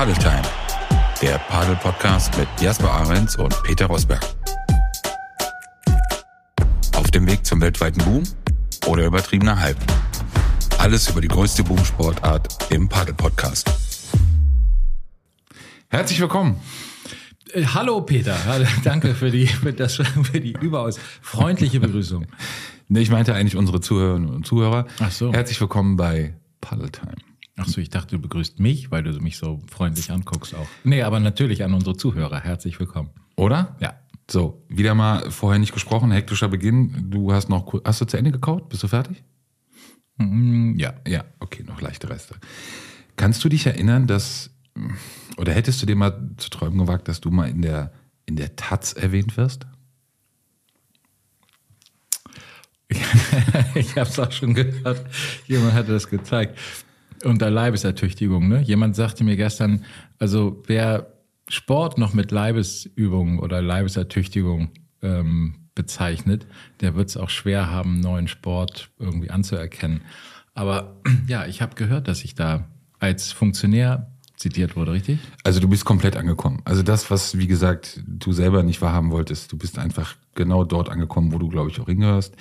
Padeltime, der Padel-Podcast mit Jasper Ahrens und Peter Rosberg. Auf dem Weg zum weltweiten Boom oder übertriebener Hype. Alles über die größte Boomsportart im Padel-Podcast. Herzlich willkommen. Äh, Hallo Peter, danke für die, für, das, für die überaus freundliche Begrüßung. Nee, ich meinte eigentlich unsere Zuhörerinnen und Zuhörer. Ach so. Herzlich willkommen bei Paddle-Time. Ach so, ich dachte, du begrüßt mich, weil du mich so freundlich anguckst auch. Nee, aber natürlich an unsere Zuhörer. Herzlich willkommen. Oder? Ja. So, wieder mal vorher nicht gesprochen, hektischer Beginn. Du hast noch, hast du zu Ende gekaut? Bist du fertig? Mm, Ja. Ja, okay, noch leichte Reste. Kannst du dich erinnern, dass, oder hättest du dir mal zu träumen gewagt, dass du mal in der, in der Taz erwähnt wirst? ich habe es auch schon gehört. Jemand hatte das gezeigt. Unter Leibesertüchtigung. Ne? Jemand sagte mir gestern, also wer Sport noch mit Leibesübungen oder Leibesertüchtigung ähm, bezeichnet, der wird es auch schwer haben, neuen Sport irgendwie anzuerkennen. Aber ja, ich habe gehört, dass ich da als Funktionär zitiert wurde, richtig? Also du bist komplett angekommen. Also das, was, wie gesagt, du selber nicht wahrhaben wolltest, du bist einfach genau dort angekommen, wo du, glaube ich, auch hingehörst.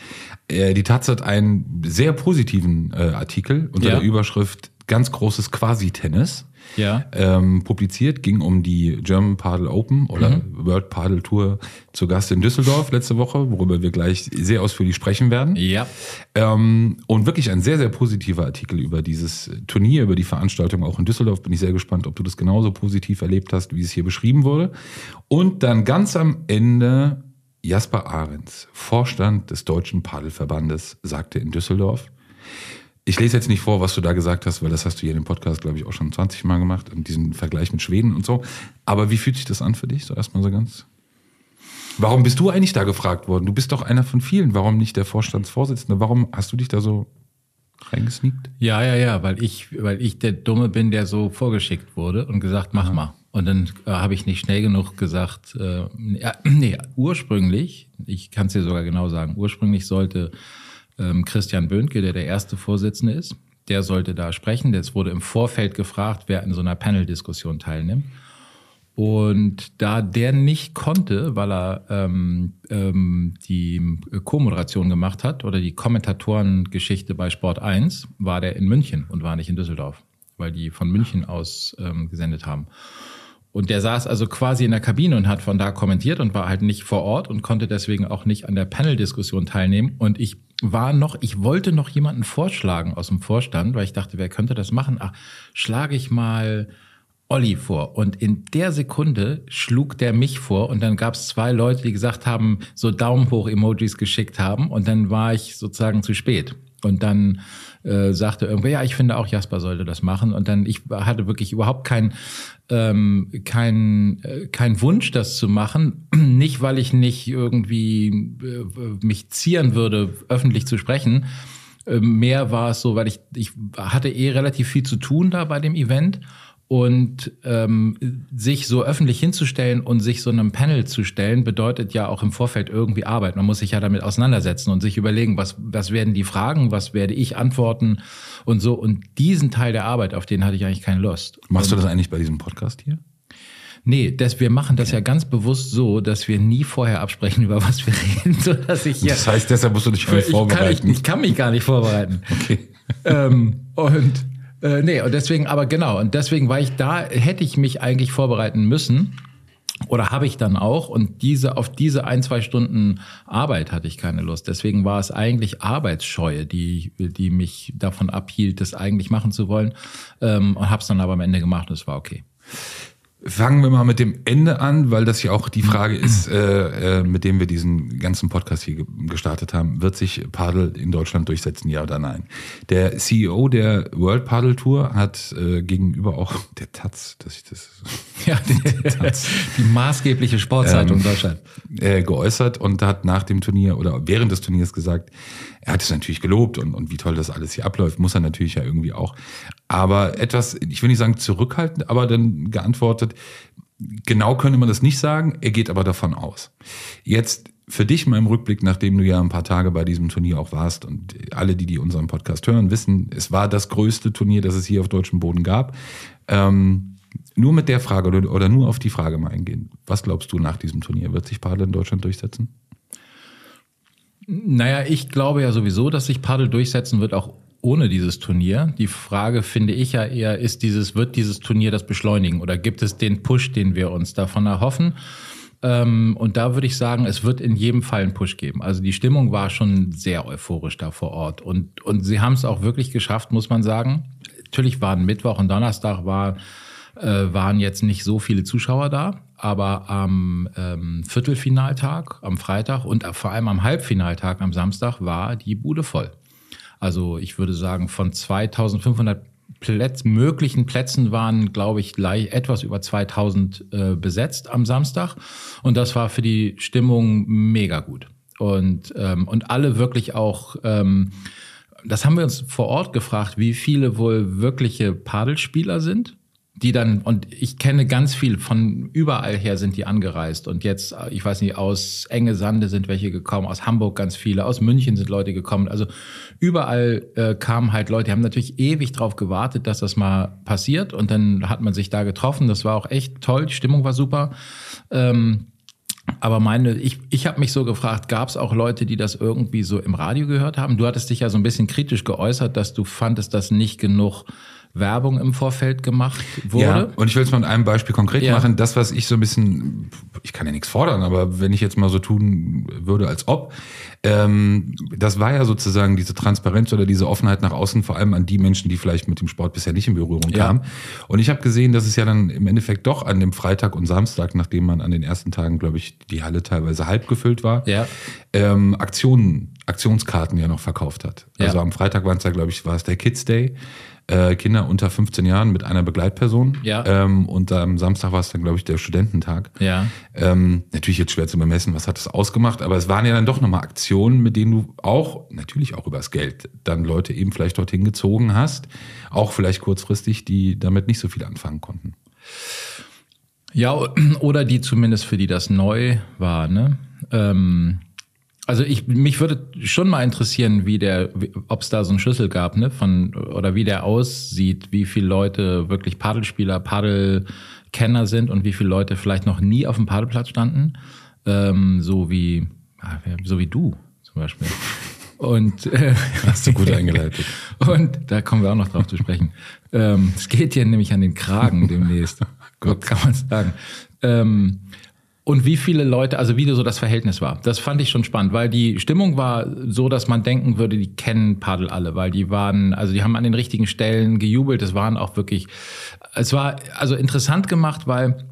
Äh, die Taz hat einen sehr positiven äh, Artikel unter Ja. der Überschrift Ganz großes Quasi-Tennis. Ja. ähm, publiziert, ging um die German Padel Open oder World Padel Tour zu Gast in Düsseldorf letzte Woche, worüber wir gleich sehr ausführlich sprechen werden. Ja. Ähm, und wirklich ein sehr, sehr positiver Artikel über dieses Turnier, über die Veranstaltung auch in Düsseldorf. Bin ich sehr gespannt, ob du das genauso positiv erlebt hast, wie es hier beschrieben wurde. Und dann ganz am Ende Jasper Ahrens, Vorstand des Deutschen Padelverbandes, sagte in Düsseldorf, ich lese jetzt nicht vor, was du da gesagt hast, weil das hast du hier in dem Podcast, glaube ich, auch schon 20 Mal gemacht, und diesen Vergleich mit Schweden und so. Aber wie fühlt sich das an für dich? So erstmal so ganz. Warum bist du eigentlich da gefragt worden? Du bist doch einer von vielen. Warum nicht der Vorstandsvorsitzende? Warum hast du dich da so reingesneakt? Ja, ja, ja, weil ich, weil ich der Dumme bin, der so vorgeschickt wurde und gesagt, mach mal. Und dann äh, habe ich nicht schnell genug gesagt, äh, ja, nee, ursprünglich, ich kann es dir sogar genau sagen, ursprünglich sollte ähm, Christian Böhnke, der der erste Vorsitzende ist, der sollte da sprechen. Jetzt wurde im Vorfeld gefragt, wer an so einer Panel-Diskussion teilnimmt. Und da der nicht konnte, weil er ähm, ähm, die Co-Moderation gemacht hat oder die Kommentatorengeschichte bei Sport 1, war der in München und war nicht in Düsseldorf, weil die von München aus ähm, gesendet haben. Und der saß also quasi in der Kabine und hat von da kommentiert und war halt nicht vor Ort und konnte deswegen auch nicht an der Panel-Diskussion teilnehmen. Und ich war noch, ich wollte noch jemanden vorschlagen aus dem Vorstand, weil ich dachte, wer könnte das machen? Ach, schlage ich mal Olli vor. Und in der Sekunde schlug der mich vor und dann gab es zwei Leute, die gesagt haben, so Daumen hoch Emojis geschickt haben und dann war ich sozusagen zu spät. Und dann äh, sagte irgendwer, ja, ich finde auch Jasper sollte das machen. Und dann, ich hatte wirklich überhaupt kein, ähm, kein, äh, kein Wunsch, das zu machen. Nicht, weil ich nicht irgendwie äh, mich zieren würde, öffentlich zu sprechen. Äh, Mehr war es so, weil ich, ich hatte eh relativ viel zu tun da bei dem Event. Und ähm, sich so öffentlich hinzustellen und sich so einem Panel zu stellen, bedeutet ja auch im Vorfeld irgendwie Arbeit. Man muss sich ja damit auseinandersetzen und sich überlegen, was, was werden die Fragen, was werde ich antworten und so. Und diesen Teil der Arbeit, auf den hatte ich eigentlich keine Lust. Machst du das eigentlich bei diesem Podcast hier? Nee, das, wir machen das ja ganz bewusst so, dass wir nie vorher absprechen, über was wir reden, so dass ich hier. Das heißt, deshalb musst du dich nicht ich, kann, ich, vorbereiten. ich kann mich gar nicht vorbereiten. Okay. ähm, und äh, nee, und deswegen, aber genau, und deswegen war ich da, hätte ich mich eigentlich vorbereiten müssen. Oder habe ich dann auch. Und diese, auf diese ein, zwei Stunden Arbeit hatte ich keine Lust. Deswegen war es eigentlich Arbeitsscheue, die, die mich davon abhielt, das eigentlich machen zu wollen. Ähm, und habe es dann aber am Ende gemacht und es war okay. Fangen wir mal mit dem Ende an, weil das ja auch die Frage ist, äh, äh, mit dem wir diesen ganzen Podcast hier ge- gestartet haben. Wird sich Padel in Deutschland durchsetzen, ja oder nein? Der CEO der World Padel Tour hat äh, gegenüber auch der Taz, dass ich das Ja, die, die maßgebliche Sportzeitung Ähm, Deutschland. äh, geäußert und hat nach dem Turnier oder während des Turniers gesagt, er hat es natürlich gelobt und, und wie toll das alles hier abläuft, muss er natürlich ja irgendwie auch. Aber etwas, ich will nicht sagen zurückhaltend, aber dann geantwortet, genau könnte man das nicht sagen, er geht aber davon aus. Jetzt für dich mal im Rückblick, nachdem du ja ein paar Tage bei diesem Turnier auch warst und alle, die, die unseren Podcast hören, wissen, es war das größte Turnier, das es hier auf deutschem Boden gab. Ähm, nur mit der Frage oder, oder nur auf die Frage mal eingehen. Was glaubst du nach diesem Turnier? Wird sich Padel in Deutschland durchsetzen? Naja, ich glaube ja sowieso, dass sich Padel durchsetzen wird, auch ohne dieses Turnier. Die Frage finde ich ja eher, ist dieses, wird dieses Turnier das beschleunigen oder gibt es den Push, den wir uns davon erhoffen? Ähm, und da würde ich sagen, es wird in jedem Fall einen Push geben. Also die Stimmung war schon sehr euphorisch da vor Ort. Und, und sie haben es auch wirklich geschafft, muss man sagen. Natürlich waren Mittwoch und Donnerstag war, äh, waren jetzt nicht so viele Zuschauer da. Aber am ähm, Viertelfinaltag, am Freitag und vor allem am Halbfinaltag am Samstag war die Bude voll. Also ich würde sagen, von 2500 Plätz, möglichen Plätzen waren, glaube ich, gleich etwas über 2000 äh, besetzt am Samstag. Und das war für die Stimmung mega gut. Und, ähm, und alle wirklich auch, ähm, das haben wir uns vor Ort gefragt, wie viele wohl wirkliche Padelspieler sind die dann, und ich kenne ganz viel, von überall her sind die angereist. Und jetzt, ich weiß nicht, aus Enge Sande sind welche gekommen, aus Hamburg ganz viele, aus München sind Leute gekommen. Also überall äh, kamen halt Leute, die haben natürlich ewig drauf gewartet, dass das mal passiert. Und dann hat man sich da getroffen. Das war auch echt toll, die Stimmung war super. Ähm, aber meine, ich, ich habe mich so gefragt, gab es auch Leute, die das irgendwie so im Radio gehört haben? Du hattest dich ja so ein bisschen kritisch geäußert, dass du fandest, dass nicht genug Werbung im Vorfeld gemacht wurde. Ja, und ich will es mal mit einem Beispiel konkret ja. machen. Das, was ich so ein bisschen, ich kann ja nichts fordern, aber wenn ich jetzt mal so tun würde, als ob, ähm, das war ja sozusagen diese Transparenz oder diese Offenheit nach außen, vor allem an die Menschen, die vielleicht mit dem Sport bisher nicht in Berührung kamen. Ja. Und ich habe gesehen, dass es ja dann im Endeffekt doch an dem Freitag und Samstag, nachdem man an den ersten Tagen, glaube ich, die Halle teilweise halb gefüllt war, ja. Ähm, Aktionen, Aktionskarten ja noch verkauft hat. Also am Freitag waren es ja, glaube ich, war es der Kids Day äh, Kinder unter 15 Jahren mit einer Begleitperson. Ja. Ähm, und am Samstag war es dann, glaube ich, der Studententag. Ja. Ähm, natürlich jetzt schwer zu bemessen, was hat das ausgemacht, aber es waren ja dann doch nochmal Aktionen, mit denen du auch, natürlich auch übers Geld, dann Leute eben vielleicht dorthin gezogen hast, auch vielleicht kurzfristig, die damit nicht so viel anfangen konnten. Ja, oder die zumindest für die das neu war, ne? Ähm also ich, mich würde schon mal interessieren, wie der, ob es da so einen Schlüssel gab, ne, von oder wie der aussieht, wie viele Leute wirklich Paddelspieler, Paddelkenner sind und wie viele Leute vielleicht noch nie auf dem Paddelplatz standen, ähm, so wie ah, so wie du zum Beispiel. Und äh, hast du gut eingeleitet. Und da kommen wir auch noch drauf zu sprechen. Ähm, es geht hier nämlich an den Kragen demnächst. Gott kann man sagen. Ähm, und wie viele Leute, also wie so das Verhältnis war. Das fand ich schon spannend, weil die Stimmung war so, dass man denken würde, die kennen Padel alle, weil die waren, also die haben an den richtigen Stellen gejubelt. Es waren auch wirklich, es war also interessant gemacht, weil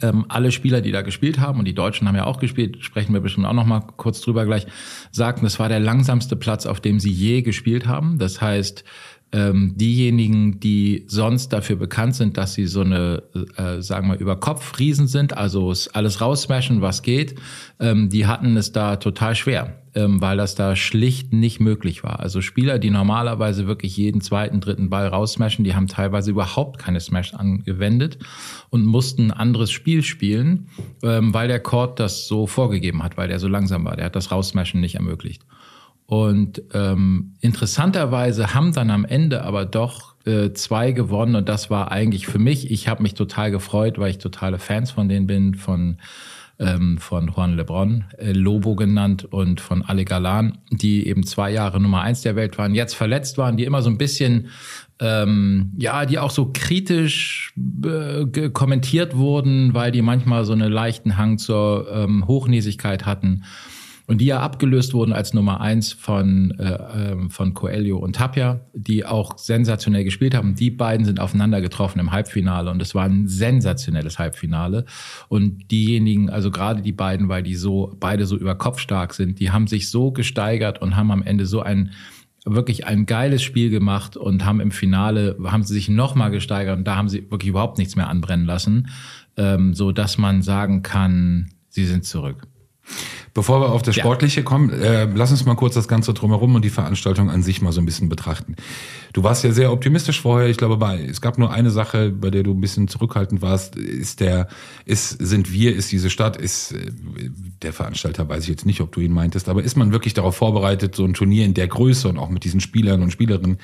ähm, alle Spieler, die da gespielt haben, und die Deutschen haben ja auch gespielt, sprechen wir bestimmt auch noch mal kurz drüber gleich, sagten, es war der langsamste Platz, auf dem sie je gespielt haben. Das heißt, ähm, diejenigen, die sonst dafür bekannt sind, dass sie so eine, äh, sagen wir, über Kopf Riesen sind, also alles raussmashen, was geht, ähm, die hatten es da total schwer, ähm, weil das da schlicht nicht möglich war. Also Spieler, die normalerweise wirklich jeden zweiten, dritten Ball raussmashen, die haben teilweise überhaupt keine Smash angewendet und mussten ein anderes Spiel spielen, ähm, weil der Court das so vorgegeben hat, weil der so langsam war. Der hat das Raussmashen nicht ermöglicht. Und ähm, interessanterweise haben dann am Ende aber doch äh, zwei gewonnen. Und das war eigentlich für mich, ich habe mich total gefreut, weil ich totale Fans von denen bin, von ähm, von Juan Lebron, äh, Lobo genannt und von Ale Galan, die eben zwei Jahre Nummer eins der Welt waren, jetzt verletzt waren, die immer so ein bisschen ähm, ja, die auch so kritisch äh, kommentiert wurden, weil die manchmal so einen leichten Hang zur ähm, Hochnäsigkeit hatten und die ja abgelöst wurden als Nummer eins von, äh, ähm, von Coelho und Tapia, die auch sensationell gespielt haben. Die beiden sind aufeinander getroffen im Halbfinale und es war ein sensationelles Halbfinale. Und diejenigen, also gerade die beiden, weil die so beide so über Kopf stark sind, die haben sich so gesteigert und haben am Ende so ein wirklich ein geiles Spiel gemacht und haben im Finale haben sie sich noch mal gesteigert und da haben sie wirklich überhaupt nichts mehr anbrennen lassen, ähm, so dass man sagen kann, sie sind zurück. Bevor wir auf das Sportliche ja. kommen, äh, lass uns mal kurz das Ganze drumherum und die Veranstaltung an sich mal so ein bisschen betrachten. Du warst ja sehr optimistisch vorher. Ich glaube, bei, es gab nur eine Sache, bei der du ein bisschen zurückhaltend warst. Ist der, ist, sind wir, ist diese Stadt, ist äh, der Veranstalter, weiß ich jetzt nicht, ob du ihn meintest, aber ist man wirklich darauf vorbereitet, so ein Turnier in der Größe und auch mit diesen Spielern und Spielerinnen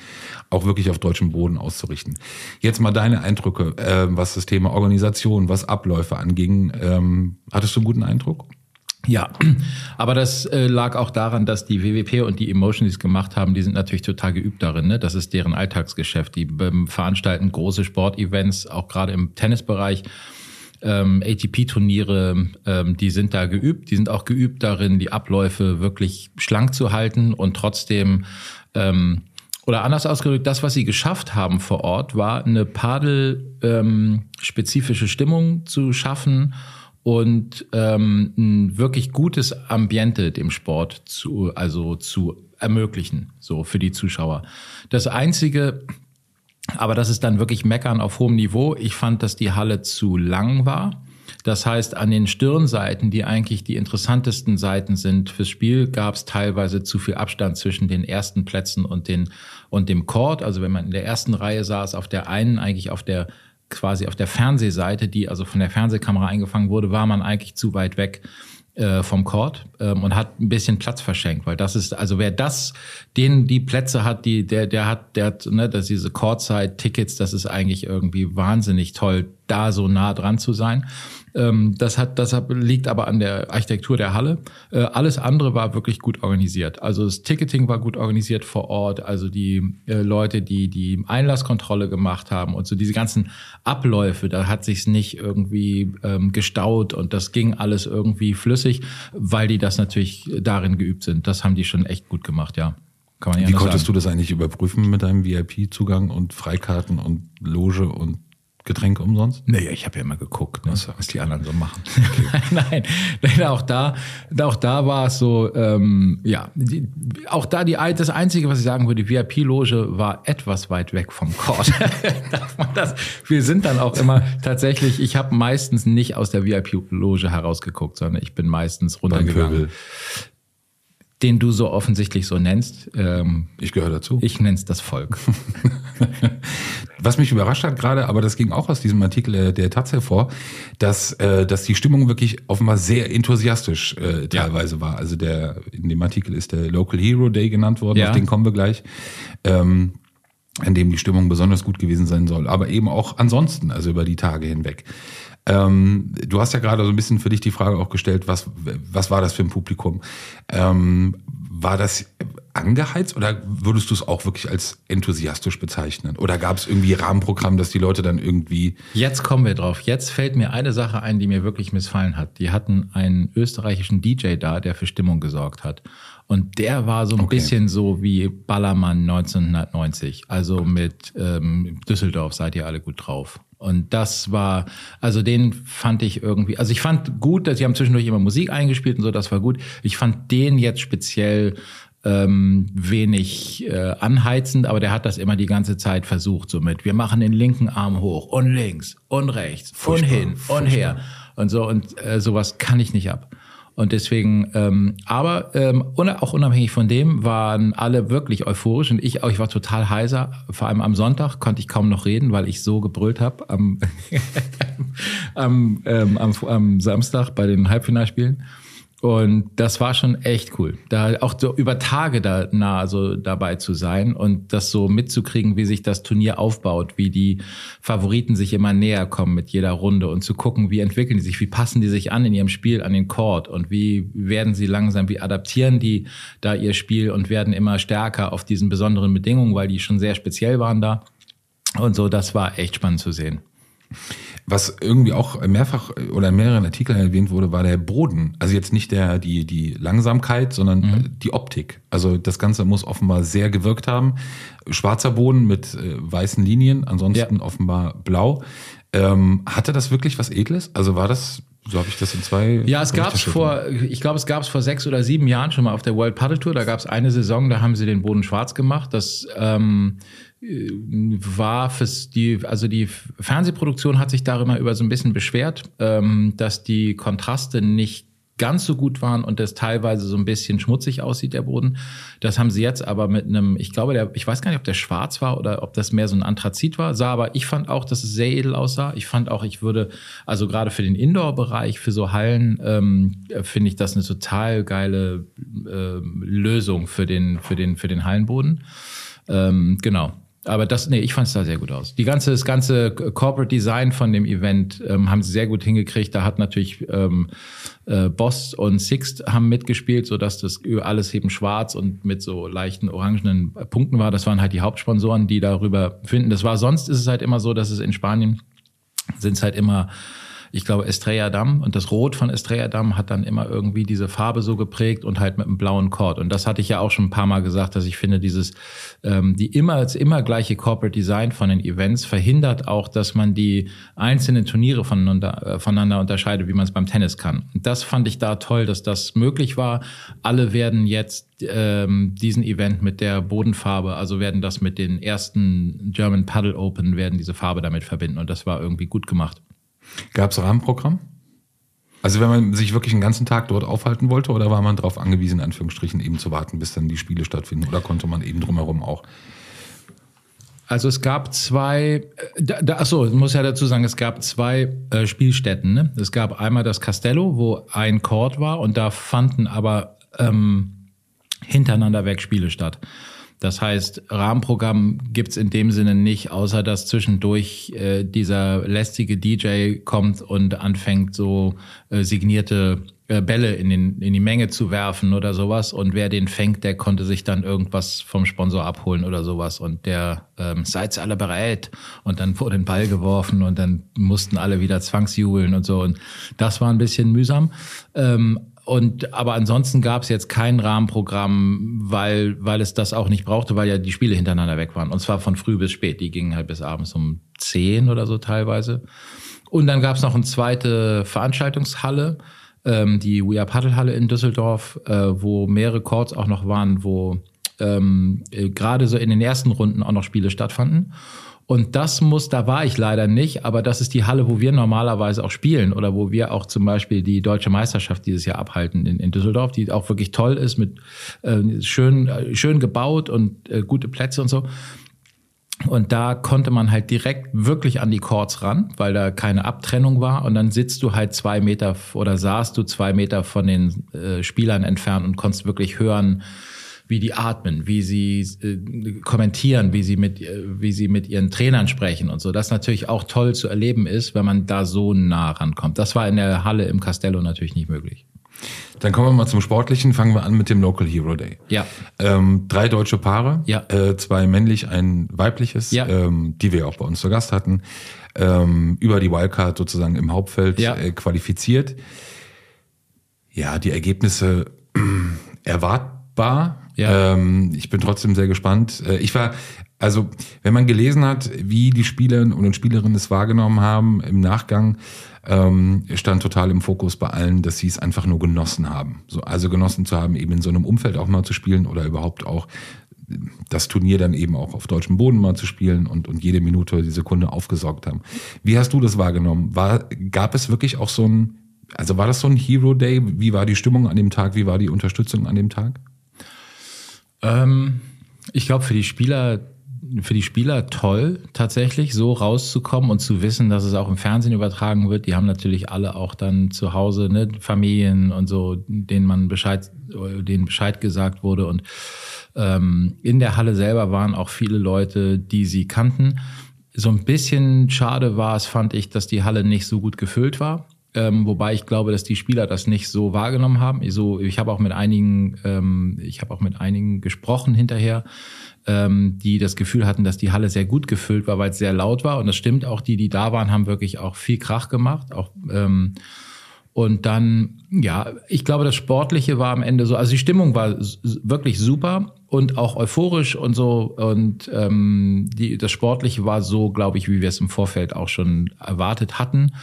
auch wirklich auf deutschem Boden auszurichten? Jetzt mal deine Eindrücke, äh, was das Thema Organisation, was Abläufe anging. Ähm, hattest du einen guten Eindruck? Ja, aber das äh, lag auch daran, dass die WWP und die Emotion, die es gemacht haben, die sind natürlich total geübt darin. Ne? Das ist deren Alltagsgeschäft. Die ähm, veranstalten große Sportevents, auch gerade im Tennisbereich. Ähm, ATP-Turniere, ähm, die sind da geübt. Die sind auch geübt darin, die Abläufe wirklich schlank zu halten und trotzdem ähm, oder anders ausgedrückt, das, was sie geschafft haben vor Ort, war eine Padel-spezifische ähm, Stimmung zu schaffen und ähm, ein wirklich gutes Ambiente dem Sport zu, also zu ermöglichen, so für die Zuschauer. Das einzige, aber das ist dann wirklich Meckern auf hohem Niveau. Ich fand, dass die Halle zu lang war. Das heißt, an den Stirnseiten, die eigentlich die interessantesten Seiten sind fürs Spiel, gab es teilweise zu viel Abstand zwischen den ersten Plätzen und den und dem Court. Also wenn man in der ersten Reihe saß, auf der einen eigentlich auf der quasi auf der Fernsehseite, die also von der Fernsehkamera eingefangen wurde, war man eigentlich zu weit weg äh, vom Court ähm, und hat ein bisschen Platz verschenkt, weil das ist, also wer das, den die Plätze hat, die, der, der hat, der hat, ne, dass diese Courtside-Tickets, das ist eigentlich irgendwie wahnsinnig toll, da so nah dran zu sein. Ähm, das hat, das liegt aber an der Architektur der Halle. Äh, alles andere war wirklich gut organisiert. Also das Ticketing war gut organisiert vor Ort. Also die äh, Leute, die die Einlasskontrolle gemacht haben und so diese ganzen Abläufe, da hat sich's nicht irgendwie ähm, gestaut und das ging alles irgendwie flüssig, weil die das natürlich darin geübt sind. Das haben die schon echt gut gemacht, ja. Wie konntest sagen. du das eigentlich überprüfen mit deinem VIP-Zugang und Freikarten und Loge und Getränke umsonst? Naja, ich habe ja immer geguckt, ne, was die anderen so machen. Okay. nein, nein, auch da, auch da war es so, ähm, ja, die, auch da die das Einzige, was ich sagen würde, die VIP-Loge war etwas weit weg vom Court. Wir sind dann auch immer tatsächlich, ich habe meistens nicht aus der VIP-Loge herausgeguckt, sondern ich bin meistens runtergegangen den du so offensichtlich so nennst. Ähm, ich gehöre dazu. Ich nenne es das Volk. Was mich überrascht hat gerade, aber das ging auch aus diesem Artikel äh, der Taz hervor, dass, äh, dass die Stimmung wirklich offenbar sehr enthusiastisch äh, teilweise ja. war. Also der in dem Artikel ist der Local Hero Day genannt worden, ja. auf den kommen wir gleich. Ähm, an dem die Stimmung besonders gut gewesen sein soll, aber eben auch ansonsten, also über die Tage hinweg. Ähm, du hast ja gerade so ein bisschen für dich die Frage auch gestellt, was, was war das für ein Publikum? Ähm, war das angeheizt oder würdest du es auch wirklich als enthusiastisch bezeichnen? Oder gab es irgendwie Rahmenprogramm, dass die Leute dann irgendwie. Jetzt kommen wir drauf. Jetzt fällt mir eine Sache ein, die mir wirklich missfallen hat. Die hatten einen österreichischen DJ da, der für Stimmung gesorgt hat. Und der war so ein okay. bisschen so wie Ballermann 1990. Also mit ähm, Düsseldorf seid ihr alle gut drauf. Und das war, also den fand ich irgendwie, also ich fand gut, dass sie haben zwischendurch immer Musik eingespielt und so, das war gut. Ich fand den jetzt speziell ähm, wenig äh, anheizend, aber der hat das immer die ganze Zeit versucht, so mit, wir machen den linken Arm hoch und links und rechts furchtbar, und hin furchtbar. und her und so und äh, sowas kann ich nicht ab. Und deswegen, ähm, aber ähm, auch unabhängig von dem waren alle wirklich euphorisch und ich auch. Ich war total heiser. Vor allem am Sonntag konnte ich kaum noch reden, weil ich so gebrüllt habe am, am, ähm, am, am Samstag bei den Halbfinalspielen. Und das war schon echt cool, da auch so über Tage da nah so dabei zu sein und das so mitzukriegen, wie sich das Turnier aufbaut, wie die Favoriten sich immer näher kommen mit jeder Runde und zu gucken, wie entwickeln die sich, wie passen die sich an in ihrem Spiel an den Court und wie werden sie langsam, wie adaptieren die da ihr Spiel und werden immer stärker auf diesen besonderen Bedingungen, weil die schon sehr speziell waren da. Und so, das war echt spannend zu sehen. Was irgendwie auch mehrfach oder in mehreren Artikeln erwähnt wurde, war der Boden. Also jetzt nicht der, die, die Langsamkeit, sondern mhm. die Optik. Also das Ganze muss offenbar sehr gewirkt haben. Schwarzer Boden mit äh, weißen Linien, ansonsten ja. offenbar blau. Ähm, hatte das wirklich was Edles? Also war das so habe ich das in zwei. Ja, es gab es vor, ich glaube, es gab es vor sechs oder sieben Jahren schon mal auf der World Paddle Tour. Da gab es eine Saison, da haben sie den Boden schwarz gemacht. Das ähm, war fürs die, also die Fernsehproduktion hat sich darüber über so ein bisschen beschwert, ähm, dass die Kontraste nicht ganz so gut waren und das teilweise so ein bisschen schmutzig aussieht, der Boden. Das haben sie jetzt aber mit einem, ich glaube, der, ich weiß gar nicht, ob der schwarz war oder ob das mehr so ein Anthrazit war, sah aber, ich fand auch, dass es sehr edel aussah. Ich fand auch, ich würde, also gerade für den Indoor-Bereich, für so Hallen, ähm, finde ich das eine total geile äh, Lösung für den, für den, für den Hallenboden. Ähm, genau aber das, nee, ich fand es da sehr gut aus. Die ganze, das ganze Corporate Design von dem Event ähm, haben sie sehr gut hingekriegt. Da hat natürlich ähm, äh, Boss und Sixt haben mitgespielt, so dass das alles eben schwarz und mit so leichten orangenen Punkten war. Das waren halt die Hauptsponsoren, die darüber finden. Das war sonst ist es halt immer so, dass es in Spanien sind es halt immer ich glaube, Estrella Damm und das Rot von Estrella Damm hat dann immer irgendwie diese Farbe so geprägt und halt mit einem blauen Chord. Und das hatte ich ja auch schon ein paar Mal gesagt, dass ich finde, dieses, ähm, die immer als immer gleiche Corporate Design von den Events verhindert auch, dass man die einzelnen Turniere voneinander, äh, voneinander unterscheidet, wie man es beim Tennis kann. Und das fand ich da toll, dass das möglich war. Alle werden jetzt ähm, diesen Event mit der Bodenfarbe, also werden das mit den ersten German Paddle Open, werden diese Farbe damit verbinden. Und das war irgendwie gut gemacht. Gab es Rahmenprogramm? Also wenn man sich wirklich einen ganzen Tag dort aufhalten wollte oder war man darauf angewiesen, in Anführungsstrichen eben zu warten, bis dann die Spiele stattfinden oder konnte man eben drumherum auch? Also es gab zwei, äh, da, achso, ich muss ja dazu sagen, es gab zwei äh, Spielstätten. Ne? Es gab einmal das Castello, wo ein Court war und da fanden aber ähm, hintereinander weg Spiele statt. Das heißt, Rahmenprogramm gibt's in dem Sinne nicht, außer dass zwischendurch äh, dieser lästige DJ kommt und anfängt, so äh, signierte äh, Bälle in, den, in die Menge zu werfen oder sowas. Und wer den fängt, der konnte sich dann irgendwas vom Sponsor abholen oder sowas. Und der, ähm, seid alle bereit? Und dann wurde ein Ball geworfen und dann mussten alle wieder zwangsjubeln und so. Und das war ein bisschen mühsam. Ähm, und aber ansonsten gab es jetzt kein Rahmenprogramm, weil weil es das auch nicht brauchte, weil ja die Spiele hintereinander weg waren. Und zwar von früh bis spät. Die gingen halt bis abends um zehn oder so teilweise. Und dann gab es noch eine zweite Veranstaltungshalle, ähm, die We Are Paddle Halle in Düsseldorf, äh, wo mehrere Courts auch noch waren, wo ähm, äh, gerade so in den ersten Runden auch noch Spiele stattfanden. Und das muss, da war ich leider nicht, aber das ist die Halle, wo wir normalerweise auch spielen oder wo wir auch zum Beispiel die deutsche Meisterschaft dieses Jahr abhalten in, in Düsseldorf, die auch wirklich toll ist, mit äh, schön, schön gebaut und äh, gute Plätze und so. Und da konnte man halt direkt wirklich an die Courts ran, weil da keine Abtrennung war. Und dann sitzt du halt zwei Meter oder saßt du zwei Meter von den äh, Spielern entfernt und konntest wirklich hören, wie die atmen, wie sie äh, kommentieren, wie sie mit äh, wie sie mit ihren Trainern sprechen und so. Das natürlich auch toll zu erleben ist, wenn man da so nah rankommt. Das war in der Halle im Castello natürlich nicht möglich. Dann kommen wir mal zum Sportlichen. Fangen wir an mit dem Local Hero Day. Ja. Ähm, drei deutsche Paare, ja. äh, zwei männlich, ein weibliches, ja. ähm, die wir auch bei uns zu Gast hatten, ähm, über die Wildcard sozusagen im Hauptfeld ja. äh, qualifiziert. Ja, die Ergebnisse äh, erwartbar. Ja. Ähm, ich bin trotzdem sehr gespannt. Äh, ich war, also wenn man gelesen hat, wie die Spieler und Spielerinnen es wahrgenommen haben im Nachgang, ähm, stand total im Fokus bei allen, dass sie es einfach nur genossen haben. So, also genossen zu haben, eben in so einem Umfeld auch mal zu spielen oder überhaupt auch das Turnier dann eben auch auf deutschem Boden mal zu spielen und, und jede Minute, die Sekunde aufgesorgt haben. Wie hast du das wahrgenommen? War, gab es wirklich auch so ein, also war das so ein Hero Day? Wie war die Stimmung an dem Tag? Wie war die Unterstützung an dem Tag? Ähm, ich glaube, für die Spieler für die Spieler toll, tatsächlich so rauszukommen und zu wissen, dass es auch im Fernsehen übertragen wird. Die haben natürlich alle auch dann zu Hause ne, Familien und so, denen man Bescheid, denen Bescheid gesagt wurde. Und ähm, in der Halle selber waren auch viele Leute, die sie kannten. So ein bisschen schade war es, fand ich, dass die Halle nicht so gut gefüllt war. Ähm, wobei ich glaube, dass die Spieler das nicht so wahrgenommen haben. Ich, so, ich habe auch mit einigen, ähm, ich habe auch mit einigen gesprochen hinterher, ähm, die das Gefühl hatten, dass die Halle sehr gut gefüllt war, weil es sehr laut war. Und das stimmt auch. Die, die da waren, haben wirklich auch viel Krach gemacht. Auch ähm, und dann, ja, ich glaube, das Sportliche war am Ende so, also die Stimmung war wirklich super und auch euphorisch und so. Und ähm, die, das Sportliche war so, glaube ich, wie wir es im Vorfeld auch schon erwartet hatten.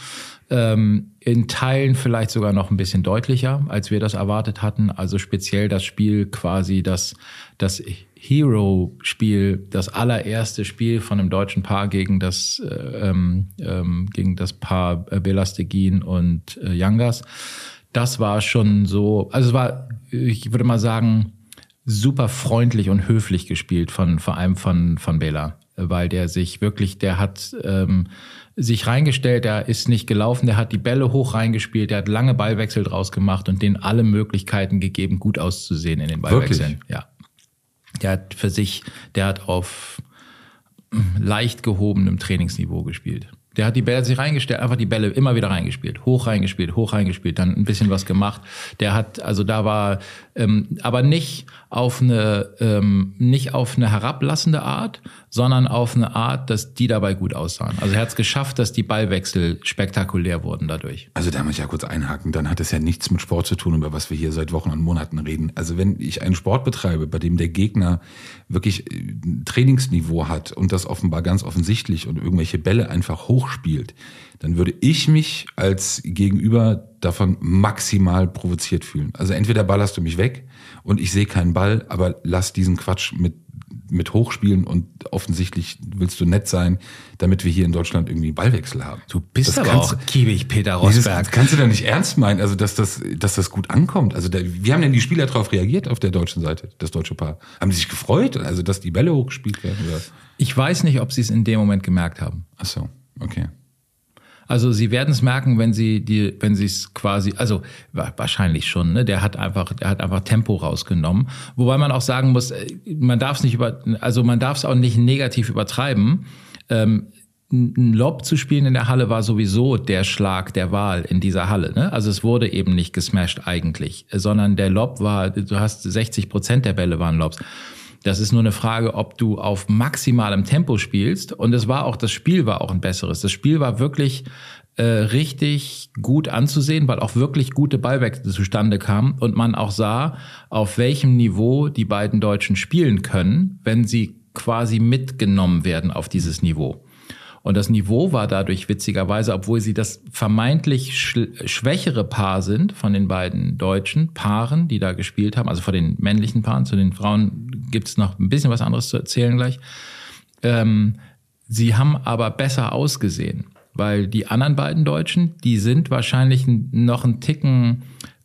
Ähm, in Teilen vielleicht sogar noch ein bisschen deutlicher, als wir das erwartet hatten. Also speziell das Spiel quasi, das, das Hero-Spiel, das allererste Spiel von einem deutschen Paar gegen das, äh, ähm, ähm, gegen das Paar Belastegin und äh, Yangas das war schon so, also es war, ich würde mal sagen, super freundlich und höflich gespielt von vor allem von von Bela, weil der sich wirklich, der hat ähm, sich reingestellt, der ist nicht gelaufen, der hat die Bälle hoch reingespielt, der hat lange Ballwechsel draus gemacht und denen alle Möglichkeiten gegeben, gut auszusehen in den Ballwechseln. Wirklich? Ja. Der hat für sich, der hat auf leicht gehobenem Trainingsniveau gespielt. Der hat die Bälle sich reingestellt, einfach die Bälle immer wieder reingespielt, hoch reingespielt, hoch reingespielt, dann ein bisschen was gemacht. Der hat, also da war, ähm, aber nicht auf eine, ähm, nicht auf eine herablassende Art, sondern auf eine Art, dass die dabei gut aussahen. Also er hat es geschafft, dass die Ballwechsel spektakulär wurden dadurch. Also da muss ich ja kurz einhaken, dann hat es ja nichts mit Sport zu tun, über was wir hier seit Wochen und Monaten reden. Also wenn ich einen Sport betreibe, bei dem der Gegner wirklich äh, Trainingsniveau hat und das offenbar ganz offensichtlich und irgendwelche Bälle einfach hochspielt, dann würde ich mich als Gegenüber davon maximal provoziert fühlen. Also entweder ballerst du mich weg und ich sehe keinen Ball, aber lass diesen Quatsch mit mit hochspielen und offensichtlich willst du nett sein, damit wir hier in Deutschland irgendwie Ballwechsel haben. Du bist das aber kannst, auch kiebig, Peter Rosberg. Das kannst du da nicht ernst meinen, also dass das, dass das gut ankommt. Also da, wie haben denn die Spieler darauf reagiert auf der deutschen Seite, das deutsche Paar? Haben sie sich gefreut, also dass die Bälle hochgespielt werden? Oder? Ich weiß nicht, ob sie es in dem Moment gemerkt haben. Ach so, okay. Also sie werden es merken, wenn sie die, wenn sie es quasi, also wahrscheinlich schon. Ne? Der hat einfach, der hat einfach Tempo rausgenommen. Wobei man auch sagen muss, äh, man darf es nicht über, also man darf es auch nicht negativ übertreiben. Ähm, ein Lob zu spielen in der Halle war sowieso der Schlag der Wahl in dieser Halle. Ne? Also es wurde eben nicht gesmashed eigentlich, sondern der Lob war, du hast 60 Prozent der Bälle waren Lobs. Das ist nur eine Frage, ob du auf maximalem Tempo spielst. Und es war auch, das Spiel war auch ein besseres. Das Spiel war wirklich äh, richtig gut anzusehen, weil auch wirklich gute Ballwechsel zustande kamen und man auch sah, auf welchem Niveau die beiden Deutschen spielen können, wenn sie quasi mitgenommen werden auf dieses Niveau. Und das Niveau war dadurch witzigerweise, obwohl sie das vermeintlich schwächere Paar sind von den beiden deutschen Paaren, die da gespielt haben, also von den männlichen Paaren, zu den Frauen gibt es noch ein bisschen was anderes zu erzählen gleich. Ähm, sie haben aber besser ausgesehen, weil die anderen beiden Deutschen, die sind wahrscheinlich noch ein Ticken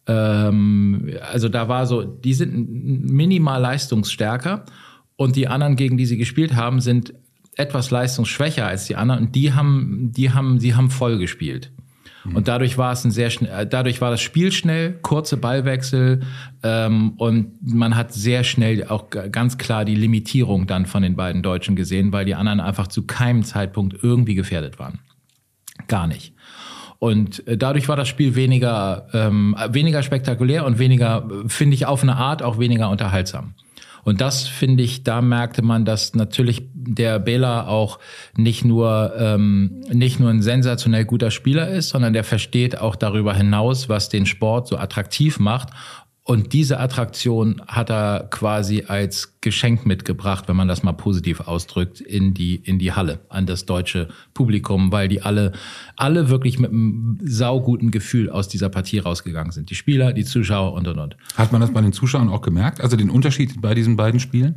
ähm, also da war so, die sind minimal leistungsstärker und die anderen, gegen die sie gespielt haben, sind etwas leistungsschwächer als die anderen und die haben, die haben, sie haben voll gespielt. Mhm. Und dadurch war es ein sehr schnell, äh, dadurch war das Spiel schnell, kurze Ballwechsel ähm, und man hat sehr schnell auch ganz klar die Limitierung dann von den beiden Deutschen gesehen, weil die anderen einfach zu keinem Zeitpunkt irgendwie gefährdet waren. Gar nicht. Und äh, dadurch war das Spiel weniger, ähm, weniger spektakulär und weniger, finde ich, auf eine Art auch weniger unterhaltsam. Und das finde ich, da merkte man, dass natürlich der Bela auch nicht nur ähm, nicht nur ein sensationell guter Spieler ist, sondern der versteht auch darüber hinaus, was den Sport so attraktiv macht und diese Attraktion hat er quasi als Geschenk mitgebracht, wenn man das mal positiv ausdrückt, in die, in die Halle, an das deutsche Publikum, weil die alle, alle wirklich mit einem sauguten Gefühl aus dieser Partie rausgegangen sind. Die Spieler, die Zuschauer und, und, und. Hat man das bei den Zuschauern auch gemerkt? Also den Unterschied bei diesen beiden Spielen?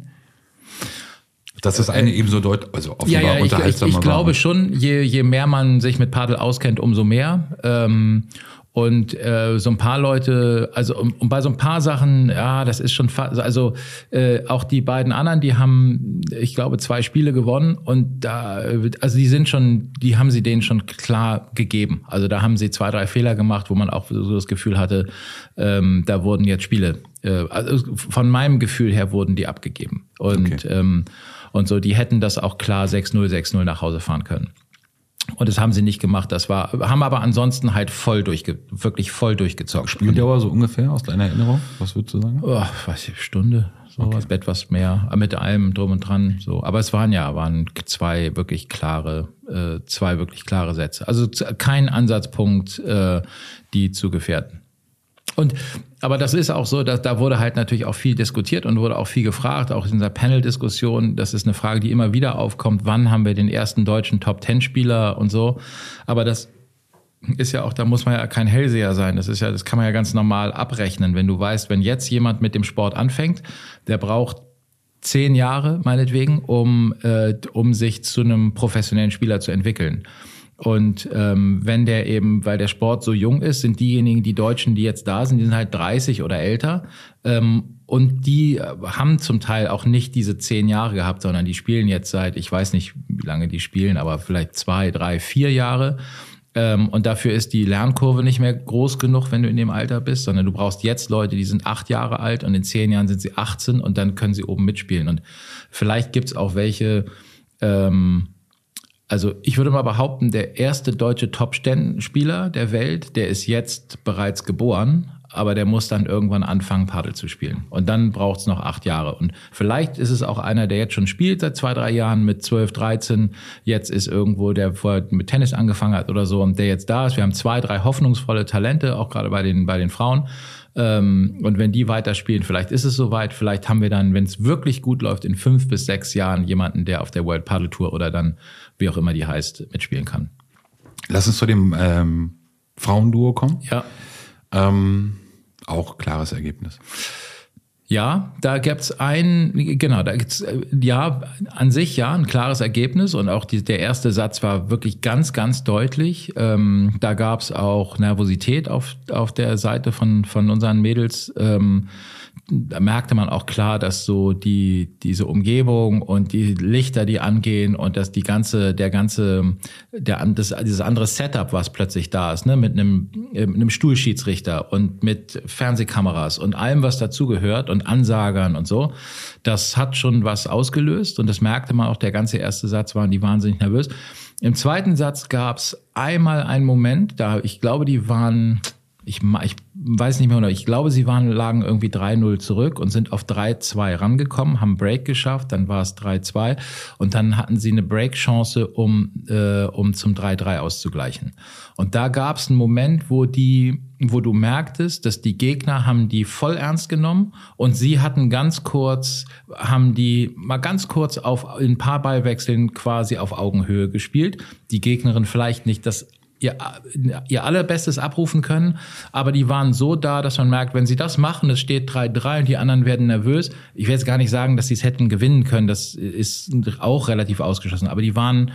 Dass das eine eben so deutlich, also offenbar ja, ja, unterhaltsamer ich, ich, ich glaube schon, je, je mehr man sich mit Padel auskennt, umso mehr. Ähm, und äh, so ein paar Leute, also und, und bei so ein paar Sachen, ja, das ist schon fast, also äh, auch die beiden anderen, die haben, ich glaube, zwei Spiele gewonnen und da, also die sind schon, die haben sie denen schon klar gegeben. Also da haben sie zwei, drei Fehler gemacht, wo man auch so das Gefühl hatte, ähm, da wurden jetzt Spiele, äh, also von meinem Gefühl her wurden die abgegeben. Und, okay. ähm, und so, die hätten das auch klar 6-0, 6-0 nach Hause fahren können. Und das haben sie nicht gemacht. Das war, haben aber ansonsten halt voll durchge, wirklich voll durchgezockt. Spieldauer so ungefähr aus deiner Erinnerung? Was würdest du sagen? Oh, weiß ich, Stunde, so okay. etwas mehr, mit allem drum und dran, so. Aber es waren ja, waren zwei wirklich klare, äh, zwei wirklich klare Sätze. Also kein Ansatzpunkt, äh, die zu gefährden. Und aber das ist auch so, dass da wurde halt natürlich auch viel diskutiert und wurde auch viel gefragt, auch in dieser Panel-Diskussion. Das ist eine Frage, die immer wieder aufkommt. Wann haben wir den ersten deutschen Top-Ten-Spieler und so? Aber das ist ja auch, da muss man ja kein Hellseher sein. Das ist ja, das kann man ja ganz normal abrechnen. Wenn du weißt, wenn jetzt jemand mit dem Sport anfängt, der braucht zehn Jahre meinetwegen, um, äh, um sich zu einem professionellen Spieler zu entwickeln. Und ähm, wenn der eben, weil der Sport so jung ist, sind diejenigen, die Deutschen, die jetzt da sind, die sind halt 30 oder älter. Ähm, und die haben zum Teil auch nicht diese zehn Jahre gehabt, sondern die spielen jetzt seit, ich weiß nicht, wie lange die spielen, aber vielleicht zwei, drei, vier Jahre. Ähm, und dafür ist die Lernkurve nicht mehr groß genug, wenn du in dem Alter bist, sondern du brauchst jetzt Leute, die sind acht Jahre alt und in zehn Jahren sind sie 18 und dann können sie oben mitspielen. Und vielleicht gibt's auch welche, ähm, also ich würde mal behaupten, der erste deutsche Top-Spieler der Welt, der ist jetzt bereits geboren, aber der muss dann irgendwann anfangen, Paddel zu spielen. Und dann braucht es noch acht Jahre. Und vielleicht ist es auch einer, der jetzt schon spielt seit zwei, drei Jahren mit zwölf, dreizehn. Jetzt ist irgendwo, der vorher mit Tennis angefangen hat oder so und der jetzt da ist. Wir haben zwei, drei hoffnungsvolle Talente, auch gerade bei den, bei den Frauen. Ähm, und wenn die weiterspielen, vielleicht ist es soweit, vielleicht haben wir dann, wenn es wirklich gut läuft, in fünf bis sechs Jahren jemanden, der auf der World Paddle Tour oder dann, wie auch immer die heißt, mitspielen kann. Lass uns zu dem ähm, Frauenduo kommen. Ja. Ähm, auch klares Ergebnis. Ja, da gibt's ein, genau, da gibt's ja an sich ja ein klares Ergebnis und auch die, der erste Satz war wirklich ganz, ganz deutlich. Ähm, da gab's auch Nervosität auf, auf der Seite von, von unseren Mädels. Ähm, da merkte man auch klar, dass so die diese Umgebung und die Lichter, die angehen und dass die ganze der ganze der das, dieses andere Setup, was plötzlich da ist, ne, mit einem äh, mit einem Stuhlschiedsrichter und mit Fernsehkameras und allem, was dazugehört und Ansagern und so, das hat schon was ausgelöst und das merkte man auch. Der ganze erste Satz waren die wahnsinnig nervös. Im zweiten Satz gab es einmal einen Moment, da ich glaube, die waren ich, ich weiß nicht mehr, oder ich glaube, sie waren, lagen irgendwie 3-0 zurück und sind auf 3-2 rangekommen, haben Break geschafft, dann war es 3-2 und dann hatten sie eine Break-Chance, um, äh, um zum 3-3 auszugleichen. Und da gab es einen Moment, wo die, wo du merktest, dass die Gegner haben die voll ernst genommen und sie hatten ganz kurz, haben die mal ganz kurz auf ein paar Ballwechseln quasi auf Augenhöhe gespielt. Die Gegnerin vielleicht nicht das ihr, ihr allerbestes abrufen können, aber die waren so da, dass man merkt, wenn sie das machen, es steht 3-3 und die anderen werden nervös. Ich will jetzt gar nicht sagen, dass sie es hätten gewinnen können, das ist auch relativ ausgeschlossen, aber die waren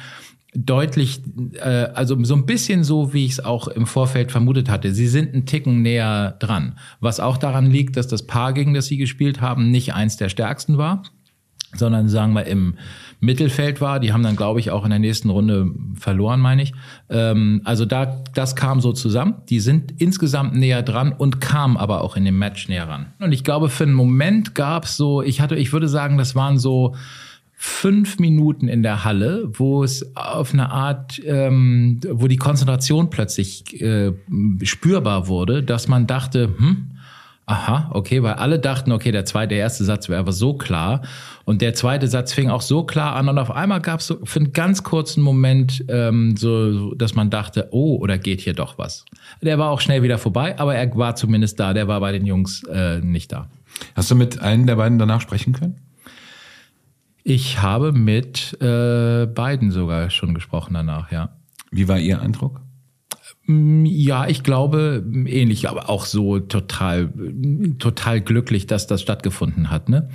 deutlich, äh, also so ein bisschen so, wie ich es auch im Vorfeld vermutet hatte. Sie sind einen Ticken näher dran. Was auch daran liegt, dass das Paar, gegen das sie gespielt haben, nicht eins der stärksten war, sondern sagen wir im Mittelfeld war. Die haben dann, glaube ich, auch in der nächsten Runde verloren, meine ich. Ähm, also da, das kam so zusammen. Die sind insgesamt näher dran und kamen aber auch in dem Match näher ran. Und ich glaube, für einen Moment gab es so, ich hatte, ich würde sagen, das waren so fünf Minuten in der Halle, wo es auf eine Art, ähm, wo die Konzentration plötzlich äh, spürbar wurde, dass man dachte, hm, Aha, okay, weil alle dachten, okay, der zweite, der erste Satz wäre aber so klar. Und der zweite Satz fing auch so klar an. Und auf einmal gab es so für einen ganz kurzen Moment ähm, so, dass man dachte, oh, oder geht hier doch was. Der war auch schnell wieder vorbei, aber er war zumindest da. Der war bei den Jungs äh, nicht da. Hast du mit einem der beiden danach sprechen können? Ich habe mit äh, beiden sogar schon gesprochen danach, ja. Wie war Ihr Eindruck? Mm, ja, ich glaube ähnlich, aber auch so total, total glücklich, dass das stattgefunden hat, ne?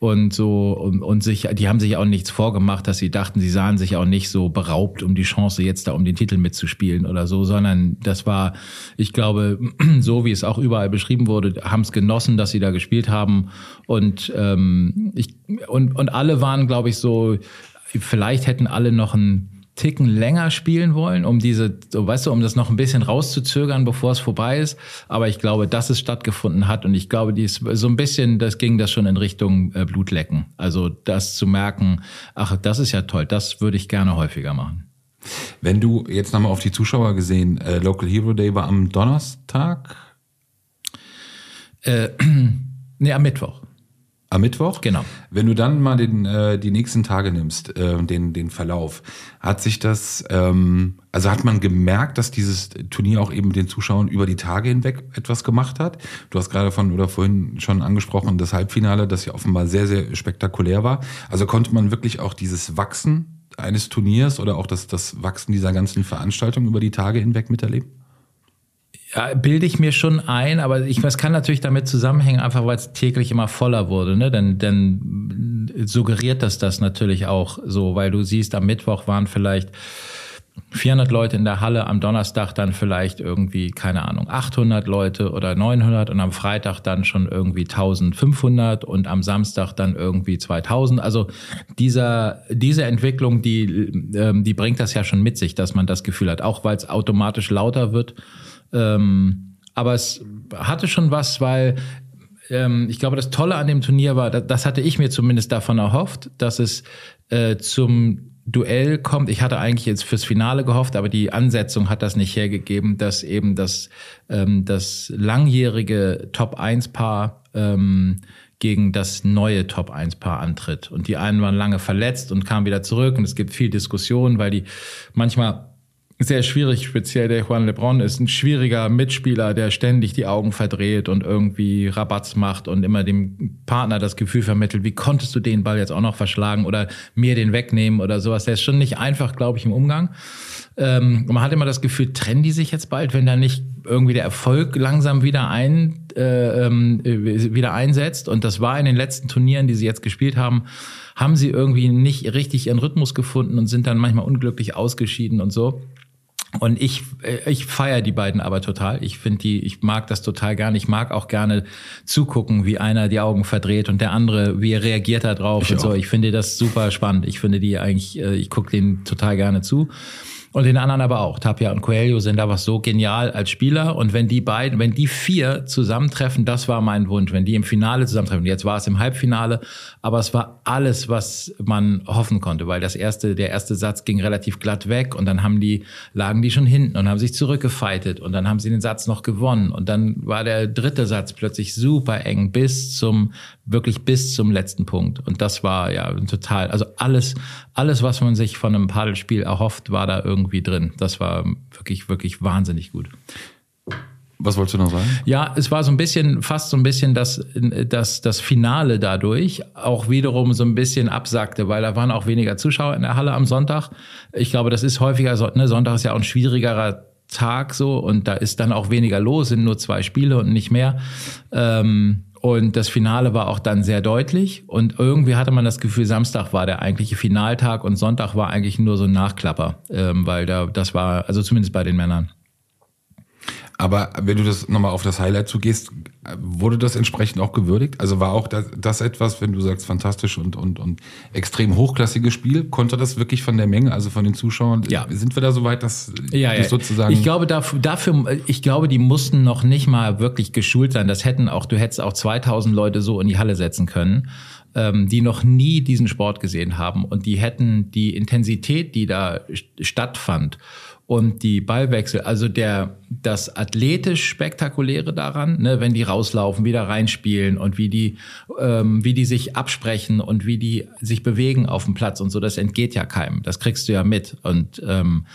Und so, und, und sich, die haben sich auch nichts vorgemacht, dass sie dachten, sie sahen sich auch nicht so beraubt um die Chance, jetzt da um den Titel mitzuspielen oder so, sondern das war, ich glaube, so wie es auch überall beschrieben wurde, haben es genossen, dass sie da gespielt haben. Und, ähm, ich, und, und alle waren, glaube ich, so, vielleicht hätten alle noch ein Ticken länger spielen wollen, um diese, weißt du, um das noch ein bisschen rauszuzögern, bevor es vorbei ist. Aber ich glaube, dass es stattgefunden hat und ich glaube, die ist so ein bisschen, das ging das schon in Richtung äh, Blutlecken. Also das zu merken, ach, das ist ja toll, das würde ich gerne häufiger machen. Wenn du jetzt nochmal auf die Zuschauer gesehen, äh, Local Hero Day war am Donnerstag? Äh, nee, am Mittwoch. Am Mittwoch? Genau. Wenn du dann mal den, äh, die nächsten Tage nimmst, äh, den, den Verlauf, hat sich das, ähm, also hat man gemerkt, dass dieses Turnier auch eben den Zuschauern über die Tage hinweg etwas gemacht hat? Du hast gerade von oder vorhin schon angesprochen, das Halbfinale, das ja offenbar sehr, sehr spektakulär war. Also konnte man wirklich auch dieses Wachsen eines Turniers oder auch das, das Wachsen dieser ganzen Veranstaltung über die Tage hinweg miterleben? Ja, bilde ich mir schon ein, aber ich, das kann natürlich damit zusammenhängen, einfach weil es täglich immer voller wurde. Ne? Denn, denn suggeriert das das natürlich auch so, weil du siehst, am Mittwoch waren vielleicht 400 Leute in der Halle, am Donnerstag dann vielleicht irgendwie, keine Ahnung, 800 Leute oder 900 und am Freitag dann schon irgendwie 1500 und am Samstag dann irgendwie 2000. Also dieser, diese Entwicklung, die, ähm, die bringt das ja schon mit sich, dass man das Gefühl hat, auch weil es automatisch lauter wird. Ähm, aber es hatte schon was, weil ähm, ich glaube, das Tolle an dem Turnier war, das, hatte ich mir zumindest davon erhofft, dass es äh, zum Duell kommt. Ich hatte eigentlich jetzt fürs Finale gehofft, aber die Ansetzung hat das nicht hergegeben, dass eben das, ähm, das langjährige Top-1-Paar ähm, gegen das neue Top-1-Paar antritt. Und die einen waren lange verletzt und kamen wieder zurück. Und es gibt viel Diskussion, weil die manchmal sehr schwierig. Speziell der Juan Lebron ist ein schwieriger Mitspieler, der ständig die Augen verdreht und irgendwie Rabatz macht und immer dem Partner das Gefühl vermittelt, wie konntest du den Ball jetzt auch noch verschlagen oder mir den wegnehmen oder sowas. Der ist schon nicht einfach, glaube ich, im Umgang. Ähm, man hat immer das Gefühl, trennen die sich jetzt bald, wenn da nicht irgendwie der Erfolg langsam wieder ein äh, ähm, wieder einsetzt. Und das war in den letzten Turnieren, die sie jetzt gespielt haben, haben sie irgendwie nicht richtig ihren Rhythmus gefunden und sind dann manchmal unglücklich ausgeschieden und so. Und ich, äh, ich feiere die beiden aber total. Ich finde die, ich mag das total gerne. Ich mag auch gerne zugucken, wie einer die Augen verdreht und der andere, wie er reagiert da drauf ich und auch. so. Ich finde das super spannend. Ich finde die eigentlich, äh, ich gucke denen total gerne zu. Und den anderen aber auch. Tapia und Coelho sind da was so genial als Spieler. Und wenn die beiden, wenn die vier zusammentreffen, das war mein Wunsch. Wenn die im Finale zusammentreffen. Jetzt war es im Halbfinale, aber es war alles, was man hoffen konnte, weil das erste, der erste Satz ging relativ glatt weg und dann haben die, lagen die schon hinten und haben sich zurückgefeitet und dann haben sie den Satz noch gewonnen. Und dann war der dritte Satz plötzlich super eng bis zum, wirklich bis zum letzten Punkt. Und das war ja total, also alles, alles, was man sich von einem Paddelspiel erhofft, war da irgendwie irgendwie drin. Das war wirklich, wirklich wahnsinnig gut. Was wolltest du noch sagen? Ja, es war so ein bisschen, fast so ein bisschen, dass, dass das Finale dadurch auch wiederum so ein bisschen absackte, weil da waren auch weniger Zuschauer in der Halle am Sonntag. Ich glaube, das ist häufiger, ne, Sonntag ist ja auch ein schwierigerer Tag so und da ist dann auch weniger los, sind nur zwei Spiele und nicht mehr. Ähm, und das Finale war auch dann sehr deutlich. Und irgendwie hatte man das Gefühl, Samstag war der eigentliche Finaltag und Sonntag war eigentlich nur so ein Nachklapper, ähm, weil da das war, also zumindest bei den Männern. Aber wenn du das nochmal auf das Highlight zugehst, wurde das entsprechend auch gewürdigt? Also war auch das, das etwas, wenn du sagst, fantastisch und, und, und extrem hochklassiges Spiel, konnte das wirklich von der Menge, also von den Zuschauern, ja. sind wir da so weit, dass ja, das sozusagen. Ich glaube, dafür, dafür, ich glaube, die mussten noch nicht mal wirklich geschult sein. Das hätten auch, du hättest auch 2000 Leute so in die Halle setzen können ähm, die noch nie diesen Sport gesehen haben und die hätten die Intensität, die da stattfand und die Ballwechsel, also der das athletisch spektakuläre daran, ne, wenn die rauslaufen, wieder reinspielen und wie die ähm, wie die sich absprechen und wie die sich bewegen auf dem Platz und so, das entgeht ja keinem. Das kriegst du ja mit und ähm,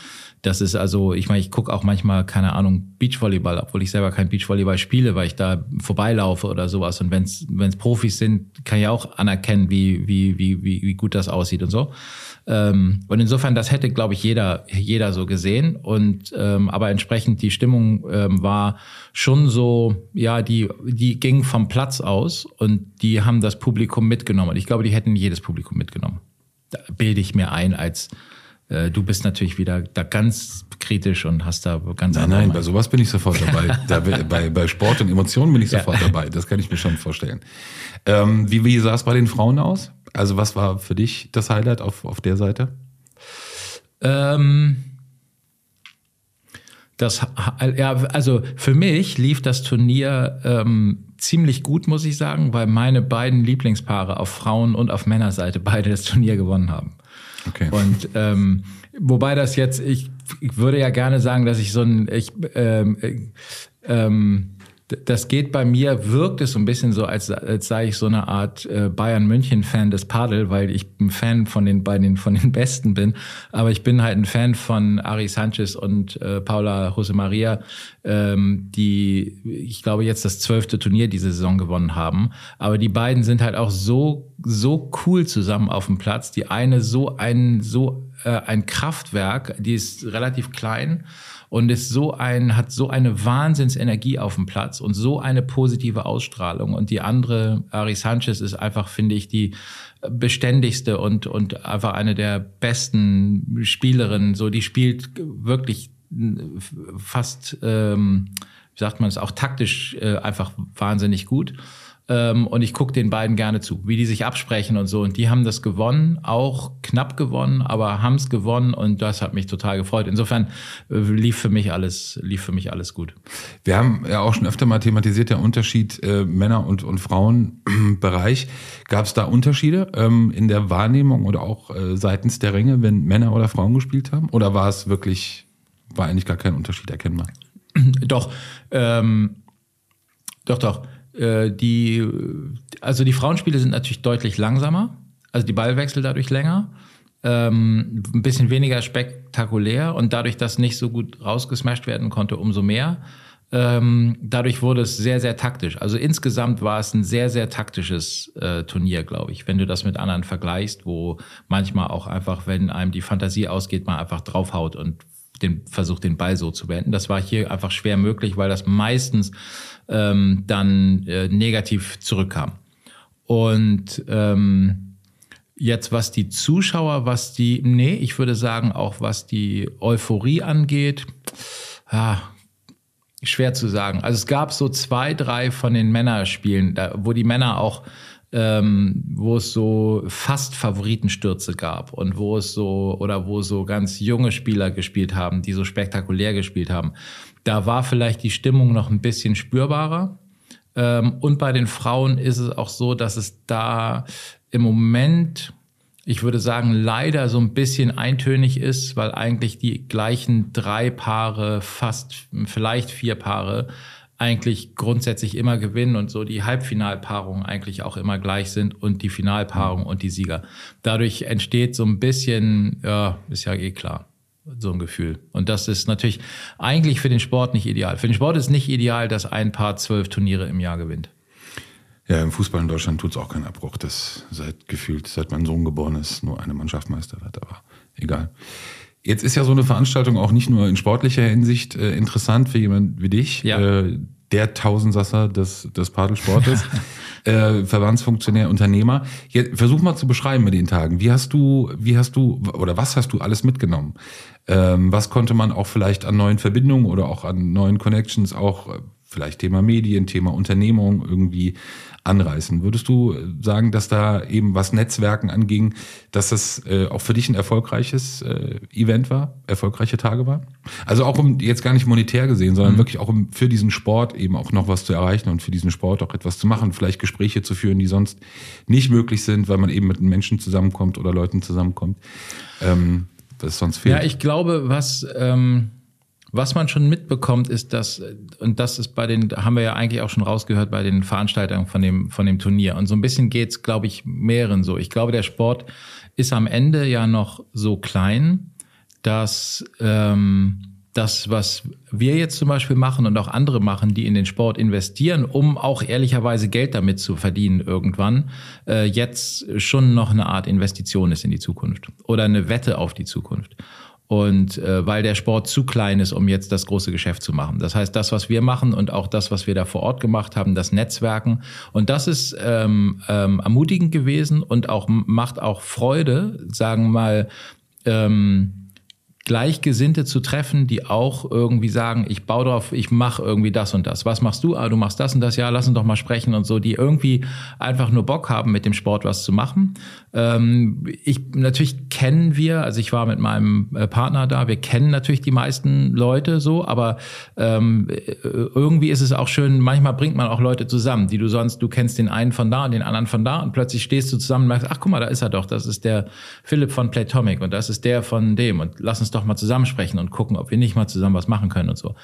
das ist also, ich meine, ich gucke auch manchmal, keine Ahnung, Beachvolleyball, obwohl ich selber kein Beachvolleyball spiele, weil ich da vorbeilaufe oder sowas. Und wenn es Profis sind, kann ich auch anerkennen, wie, wie, wie, wie, gut das aussieht und so. Ähm, und insofern, das hätte, glaube ich, jeder, jeder so gesehen. Und ähm, aber entsprechend die Stimmung ähm, war schon so, ja, die, die ging vom Platz aus und die haben das Publikum mitgenommen. Und ich glaube, die hätten jedes Publikum mitgenommen. Da bilde ich mir ein als Du bist natürlich wieder da ganz kritisch und hast da ganz Nein, nein, bei sowas bin ich sofort dabei. da, bei, bei Sport und Emotionen bin ich sofort ja. dabei. Das kann ich mir schon vorstellen. Ähm, wie, wie sah es bei den Frauen aus? Also was war für dich das Highlight auf, auf der Seite? Ähm, das, ja, also für mich lief das Turnier ähm, ziemlich gut, muss ich sagen, weil meine beiden Lieblingspaare auf Frauen- und auf Männerseite beide das Turnier gewonnen haben. Okay. Und ähm, wobei das jetzt, ich, ich würde ja gerne sagen, dass ich so ein, ich, ähm, äh, ähm, das geht bei mir, wirkt es so ein bisschen so, als, als sei ich so eine Art äh, Bayern-München-Fan des Padel, weil ich ein Fan von den beiden von den Besten bin. Aber ich bin halt ein Fan von Ari Sanchez und äh, Paula Jose Maria, ähm, die, ich glaube, jetzt das zwölfte Turnier diese Saison gewonnen haben. Aber die beiden sind halt auch so, so cool zusammen auf dem Platz. Die eine so einen, so äh, ein Kraftwerk, die ist relativ klein und ist so ein, hat so eine Wahnsinnsenergie auf dem Platz und so eine positive Ausstrahlung. Und die andere, Ari Sanchez, ist einfach, finde ich, die beständigste und, und einfach eine der besten Spielerinnen. So, die spielt wirklich fast, ähm, wie sagt man es, auch taktisch äh, einfach wahnsinnig gut. Ähm, und ich gucke den beiden gerne zu, wie die sich absprechen und so. Und die haben das gewonnen, auch knapp gewonnen, aber haben es gewonnen und das hat mich total gefreut. Insofern äh, lief für mich alles, lief für mich alles gut. Wir haben ja auch schon öfter mal thematisiert, der Unterschied äh, Männer- und, und Frauenbereich. Gab es da Unterschiede ähm, in der Wahrnehmung oder auch äh, seitens der Ränge, wenn Männer oder Frauen gespielt haben? Oder war es wirklich, war eigentlich gar kein Unterschied erkennbar? Doch, ähm, doch, doch äh, die, also die Frauenspiele sind natürlich deutlich langsamer, also die Ballwechsel dadurch länger, ähm, ein bisschen weniger spektakulär und dadurch, dass nicht so gut rausgesmashed werden konnte, umso mehr. Ähm, dadurch wurde es sehr, sehr taktisch. Also insgesamt war es ein sehr, sehr taktisches äh, Turnier, glaube ich, wenn du das mit anderen vergleichst, wo manchmal auch einfach, wenn einem die Fantasie ausgeht, man einfach draufhaut und den versucht, den Ball so zu beenden. Das war hier einfach schwer möglich, weil das meistens ähm, dann äh, negativ zurückkam. Und ähm, jetzt, was die Zuschauer, was die, nee, ich würde sagen, auch was die Euphorie angeht, ja, schwer zu sagen. Also es gab so zwei, drei von den Männerspielen, da, wo die Männer auch ähm, wo es so fast Favoritenstürze gab und wo es so oder wo so ganz junge Spieler gespielt haben, die so spektakulär gespielt haben. Da war vielleicht die Stimmung noch ein bisschen spürbarer. Ähm, und bei den Frauen ist es auch so, dass es da im Moment, ich würde sagen, leider so ein bisschen eintönig ist, weil eigentlich die gleichen drei Paare, fast vielleicht vier Paare, eigentlich grundsätzlich immer gewinnen und so die Halbfinalpaarungen eigentlich auch immer gleich sind und die Finalpaarung und die Sieger. Dadurch entsteht so ein bisschen, ja, ist ja eh klar so ein Gefühl. Und das ist natürlich eigentlich für den Sport nicht ideal. Für den Sport ist nicht ideal, dass ein Paar zwölf Turniere im Jahr gewinnt. Ja, im Fußball in Deutschland tut es auch keinen Abbruch, dass seit gefühlt, seit mein Sohn geboren ist, nur eine Mannschaft Meister wird, aber egal. Jetzt ist ja so eine Veranstaltung auch nicht nur in sportlicher Hinsicht äh, interessant für jemand wie dich, ja. äh, der Tausendsasser des, des Padelsportes, äh, Verbandsfunktionär, Unternehmer. Jetzt, versuch mal zu beschreiben mit den Tagen. Wie hast du, wie hast du oder was hast du alles mitgenommen? Ähm, was konnte man auch vielleicht an neuen Verbindungen oder auch an neuen Connections auch äh, vielleicht Thema Medien, Thema Unternehmung irgendwie anreißen. Würdest du sagen, dass da eben was Netzwerken anging, dass das äh, auch für dich ein erfolgreiches äh, Event war, erfolgreiche Tage war? Also auch um jetzt gar nicht monetär gesehen, sondern mhm. wirklich auch um für diesen Sport eben auch noch was zu erreichen und für diesen Sport auch etwas zu machen, vielleicht Gespräche zu führen, die sonst nicht möglich sind, weil man eben mit Menschen zusammenkommt oder Leuten zusammenkommt. Ähm, das sonst fehlt. Ja, ich glaube, was ähm was man schon mitbekommt, ist, dass, und das ist bei den, haben wir ja eigentlich auch schon rausgehört bei den Veranstaltungen von dem, von dem Turnier. Und so ein bisschen geht's, glaube ich, mehreren so. Ich glaube, der Sport ist am Ende ja noch so klein, dass ähm, das, was wir jetzt zum Beispiel machen und auch andere machen, die in den Sport investieren, um auch ehrlicherweise Geld damit zu verdienen irgendwann, äh, jetzt schon noch eine Art Investition ist in die Zukunft oder eine Wette auf die Zukunft und äh, weil der Sport zu klein ist, um jetzt das große Geschäft zu machen. Das heißt, das, was wir machen und auch das, was wir da vor Ort gemacht haben, das Netzwerken und das ist ähm, ähm, ermutigend gewesen und auch macht auch Freude, sagen wir mal. Ähm, Gleichgesinnte zu treffen, die auch irgendwie sagen, ich baue drauf, ich mache irgendwie das und das. Was machst du? Ah, du machst das und das, ja, lass uns doch mal sprechen und so, die irgendwie einfach nur Bock haben, mit dem Sport was zu machen. Ähm, ich natürlich kennen wir, also ich war mit meinem äh, Partner da, wir kennen natürlich die meisten Leute so, aber ähm, äh, irgendwie ist es auch schön, manchmal bringt man auch Leute zusammen, die du sonst, du kennst den einen von da und den anderen von da und plötzlich stehst du zusammen und merkst, ach guck mal, da ist er doch, das ist der Philipp von Playtomic und das ist der von dem und lass uns doch doch mal zusammensprechen und gucken, ob wir nicht mal zusammen was machen können und so.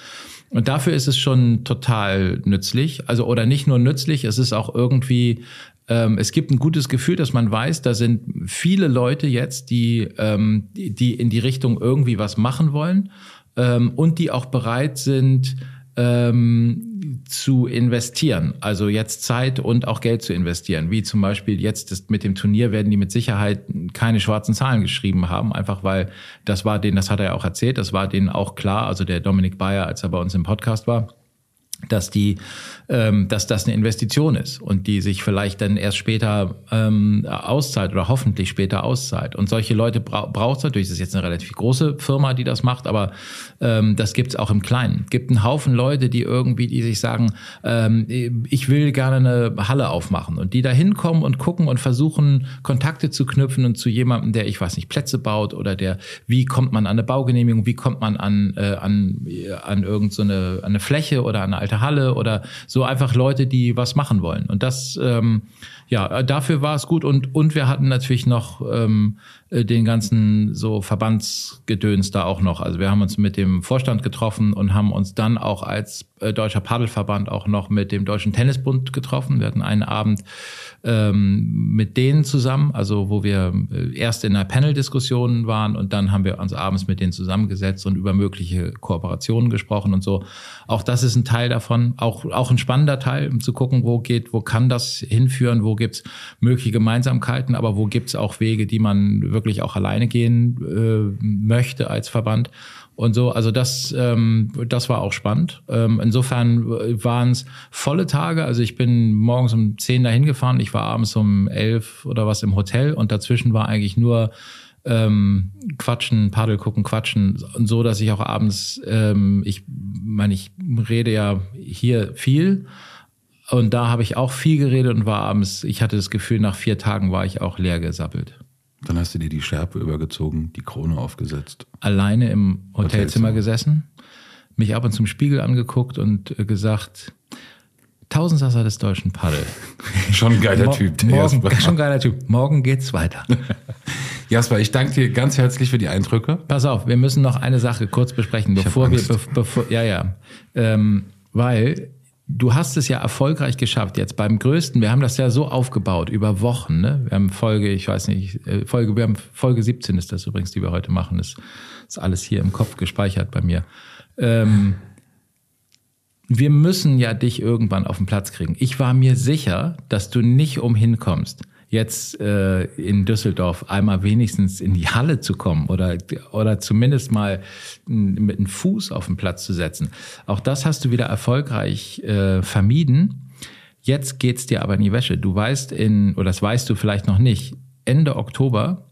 Und dafür ist es schon total nützlich. Also, oder nicht nur nützlich, es ist auch irgendwie, ähm, es gibt ein gutes Gefühl, dass man weiß, da sind viele Leute jetzt, die, ähm, die, die in die Richtung irgendwie was machen wollen ähm, und die auch bereit sind, ähm, zu investieren. Also jetzt Zeit und auch Geld zu investieren. Wie zum Beispiel jetzt mit dem Turnier werden die mit Sicherheit keine schwarzen Zahlen geschrieben haben, einfach weil das war denen, das hat er ja auch erzählt, das war denen auch klar, also der Dominik Bayer, als er bei uns im Podcast war dass die, ähm, dass das eine Investition ist und die sich vielleicht dann erst später ähm, auszahlt oder hoffentlich später auszahlt. Und solche Leute bra braucht es natürlich. Das ist jetzt eine relativ große Firma, die das macht, aber ähm, das gibt es auch im Kleinen. Gibt einen Haufen Leute, die irgendwie, die sich sagen, ähm, ich will gerne eine Halle aufmachen und die da hinkommen und gucken und versuchen Kontakte zu knüpfen und zu jemandem, der ich weiß nicht Plätze baut oder der, wie kommt man an eine Baugenehmigung, wie kommt man an äh, an an irgendeine so eine, eine Fläche oder an eine alte Halle oder so einfach Leute, die was machen wollen. Und das, ähm, ja, dafür war es gut. Und, und wir hatten natürlich noch ähm, den ganzen so Verbandsgedöns da auch noch. Also wir haben uns mit dem Vorstand getroffen und haben uns dann auch als äh, Deutscher Paddelverband auch noch mit dem Deutschen Tennisbund getroffen. Wir hatten einen Abend ähm, mit denen zusammen, also wo wir äh, erst in einer Panel-Diskussion waren und dann haben wir uns abends mit denen zusammengesetzt und über mögliche Kooperationen gesprochen und so. Auch das ist ein Teil davon, auch, auch ein spannender Teil, um zu gucken, wo geht, wo kann das hinführen, wo gibt's mögliche Gemeinsamkeiten, aber wo gibt's auch Wege, die man wirklich auch alleine gehen äh, möchte als Verband und so. Also das, ähm, das war auch spannend. Ähm, insofern waren es volle Tage. Also ich bin morgens um zehn dahin gefahren, ich war abends um elf oder was im Hotel und dazwischen war eigentlich nur ähm, quatschen, Paddel gucken, quatschen, und so, dass ich auch abends, ähm, ich meine, ich rede ja hier viel und da habe ich auch viel geredet und war abends, ich hatte das Gefühl, nach vier Tagen war ich auch leer gesappelt. Dann hast du dir die Schärpe übergezogen, die Krone aufgesetzt. Alleine im Hotelzimmer, Hotelzimmer. gesessen, mich ab und zum Spiegel angeguckt und äh, gesagt, Tausendsasser des deutschen Paddel. Schon ein geiler Mo- Typ. der Morgen, Jasper. schon geiler Typ. Morgen geht's weiter. Jasper, ich danke dir ganz herzlich für die Eindrücke. Pass auf, wir müssen noch eine Sache kurz besprechen, bevor wir, bev- bevor, ja, ja, ähm, weil du hast es ja erfolgreich geschafft jetzt beim größten. Wir haben das ja so aufgebaut über Wochen. Ne? Wir haben Folge, ich weiß nicht, äh, Folge, wir haben Folge 17 ist das übrigens, die wir heute machen. Das ist alles hier im Kopf gespeichert bei mir. Ähm, wir müssen ja dich irgendwann auf den Platz kriegen. Ich war mir sicher, dass du nicht umhin kommst, jetzt äh, in Düsseldorf einmal wenigstens in die Halle zu kommen oder, oder zumindest mal mit einem Fuß auf den Platz zu setzen. Auch das hast du wieder erfolgreich äh, vermieden. Jetzt geht's dir aber in die Wäsche. Du weißt in, oder das weißt du vielleicht noch nicht, Ende Oktober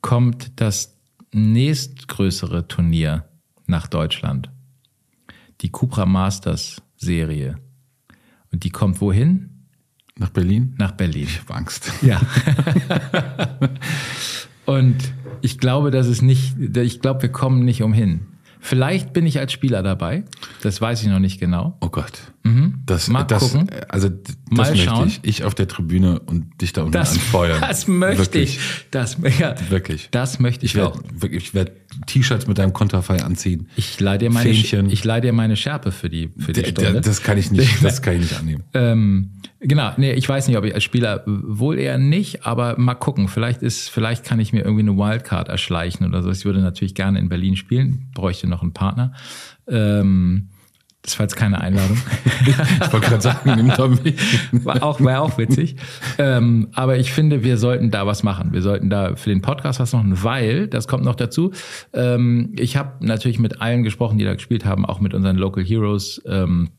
kommt das nächstgrößere Turnier nach Deutschland die Cupra Masters Serie. Und die kommt wohin? Nach Berlin? Nach Berlin. Ich habe Angst. Ja. Und ich glaube, dass es nicht, ich glaube, wir kommen nicht umhin. Vielleicht bin ich als Spieler dabei. Das weiß ich noch nicht genau. Oh Gott. Das, Mhm. Mal das, gucken. Also das Mal möchte schauen. ich. Ich auf der Tribüne und dich da unten Das, anfeuern. das möchte Wirklich. ich. Das, ja, Wirklich. das möchte ich, Ich auch. werde ich werd T-Shirts mit deinem Konterfei anziehen. Ich leih dir meine, Fähnchen. ich leih dir meine Schärpe für die, für die Stunde. Das kann ich nicht, das kann ich nicht annehmen. Ähm, genau, nee, ich weiß nicht, ob ich als Spieler wohl eher nicht, aber mal gucken. Vielleicht ist, vielleicht kann ich mir irgendwie eine Wildcard erschleichen oder so. Ich würde natürlich gerne in Berlin spielen, bräuchte noch einen Partner. Ähm, das war jetzt keine Einladung. Ich wollte gerade sagen, nimm doch mich. War auch, war auch witzig. Ähm, aber ich finde, wir sollten da was machen. Wir sollten da für den Podcast was machen, weil, das kommt noch dazu, ähm, ich habe natürlich mit allen gesprochen, die da gespielt haben, auch mit unseren Local Heroes. Ähm,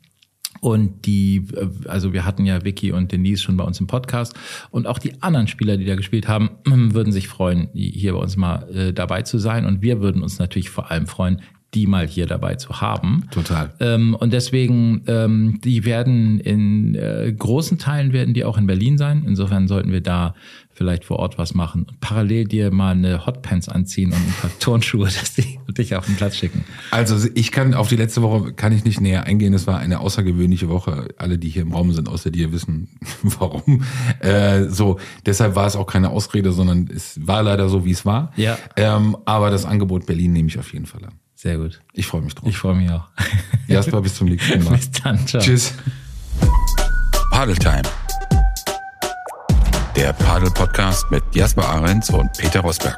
und die, äh, also wir hatten ja Vicky und Denise schon bei uns im Podcast. Und auch die anderen Spieler, die da gespielt haben, würden sich freuen, hier bei uns mal äh, dabei zu sein. Und wir würden uns natürlich vor allem freuen, die mal hier dabei zu haben. Total. Ähm, und deswegen, ähm, die werden in äh, großen Teilen werden die auch in Berlin sein. Insofern sollten wir da vielleicht vor Ort was machen und parallel dir mal eine Hotpants anziehen und ein paar Turnschuhe, dass die dich auf den Platz schicken. Also ich kann auf die letzte Woche kann ich nicht näher eingehen. Es war eine außergewöhnliche Woche. Alle, die hier im Raum sind, außer dir, wissen warum. Äh, so, deshalb war es auch keine Ausrede, sondern es war leider so, wie es war. Ja. Ähm, aber das Angebot Berlin nehme ich auf jeden Fall an. Sehr gut. Ich freue mich drauf. Ich freue mich auch. Jasper, bis zum nächsten Mal. Bis dann. Ciao. Tschüss. Paddle Time. Der Paddle Podcast mit Jasper Ahrens und Peter Rosberg.